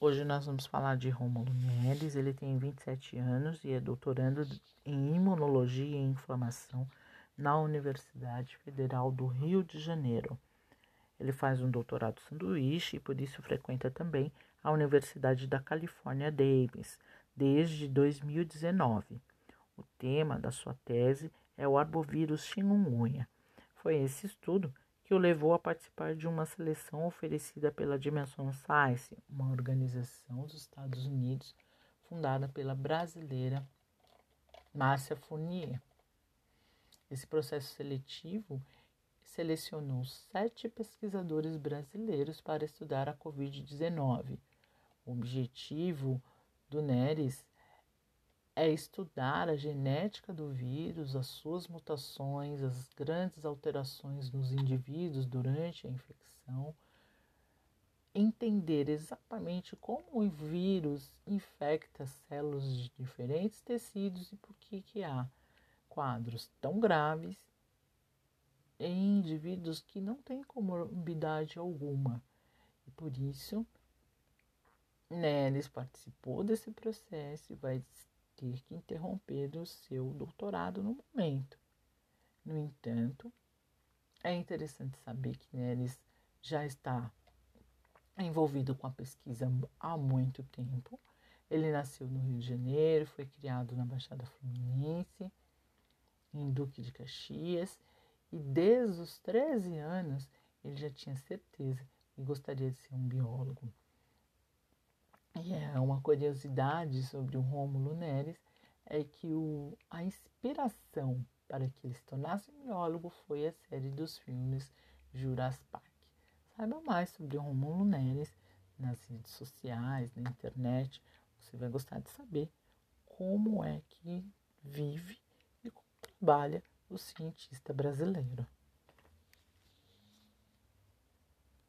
Hoje nós vamos falar de Rômulo Neres. Ele tem 27 anos e é doutorando em Imunologia e Inflamação na Universidade Federal do Rio de Janeiro. Ele faz um doutorado sanduíche e por isso frequenta também a Universidade da Califórnia Davis desde 2019. O tema da sua tese é o arbovírus chikungunya. Foi esse estudo que o levou a participar de uma seleção oferecida pela Dimension Science, uma organização dos Estados Unidos fundada pela brasileira Márcia Fournier. Esse processo seletivo selecionou sete pesquisadores brasileiros para estudar a Covid-19. O objetivo do NERES é estudar a genética do vírus, as suas mutações, as grandes alterações nos indivíduos durante a infecção, entender exatamente como o vírus infecta células de diferentes tecidos e por que, que há quadros tão graves em indivíduos que não têm comorbidade alguma. E por isso, Neres participou desse processo e vai ter que interromper o seu doutorado no momento. No entanto, é interessante saber que Neres já está envolvido com a pesquisa há muito tempo. Ele nasceu no Rio de Janeiro, foi criado na Baixada Fluminense, em Duque de Caxias, e desde os 13 anos ele já tinha certeza que gostaria de ser um biólogo. É uma curiosidade sobre o Rômulo Neres é que o, a inspiração para que ele se tornasse biólogo foi a série dos filmes Jurassic Park. Saiba mais sobre o Rômulo Neres nas redes sociais, na internet. Você vai gostar de saber como é que vive e como trabalha o cientista brasileiro.